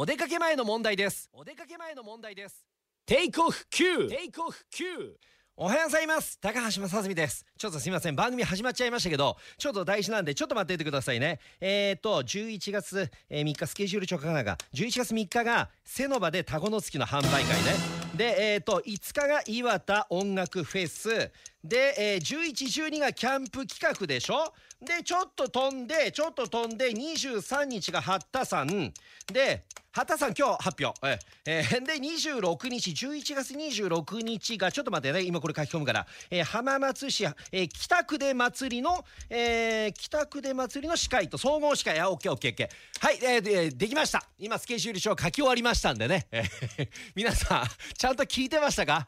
お出かけ前の問題です。お出かけ前の問題です。テイクオフ Q テイクオフ Q おはようございます。高橋正澄です。ちょっとすいません。番組始まっちゃいましたけどちょっと大事なんでちょっと待っていてくださいね。えっ、ー、と11月3日スケジュール直下が11月3日がセノバでタゴの月の販売会ね。で、えーと、5日が岩田音楽フェス。で、えー、1112がキャンプ企画でしょ？でちょっと飛んでちょっと飛んで23日が八田さんで八田さん今日発表。ええー、で26日11月26日がちょっと待ってね今これ書き込むから、えー、浜松市、えー、北区で祭りの、えー、北区で祭りの司会と総合司会。あオッケーオッケーオッケー。はい、えー、でできました。今スケジュール書書き終わりましたんでね、えー、皆さんちゃんと聞いてましたか？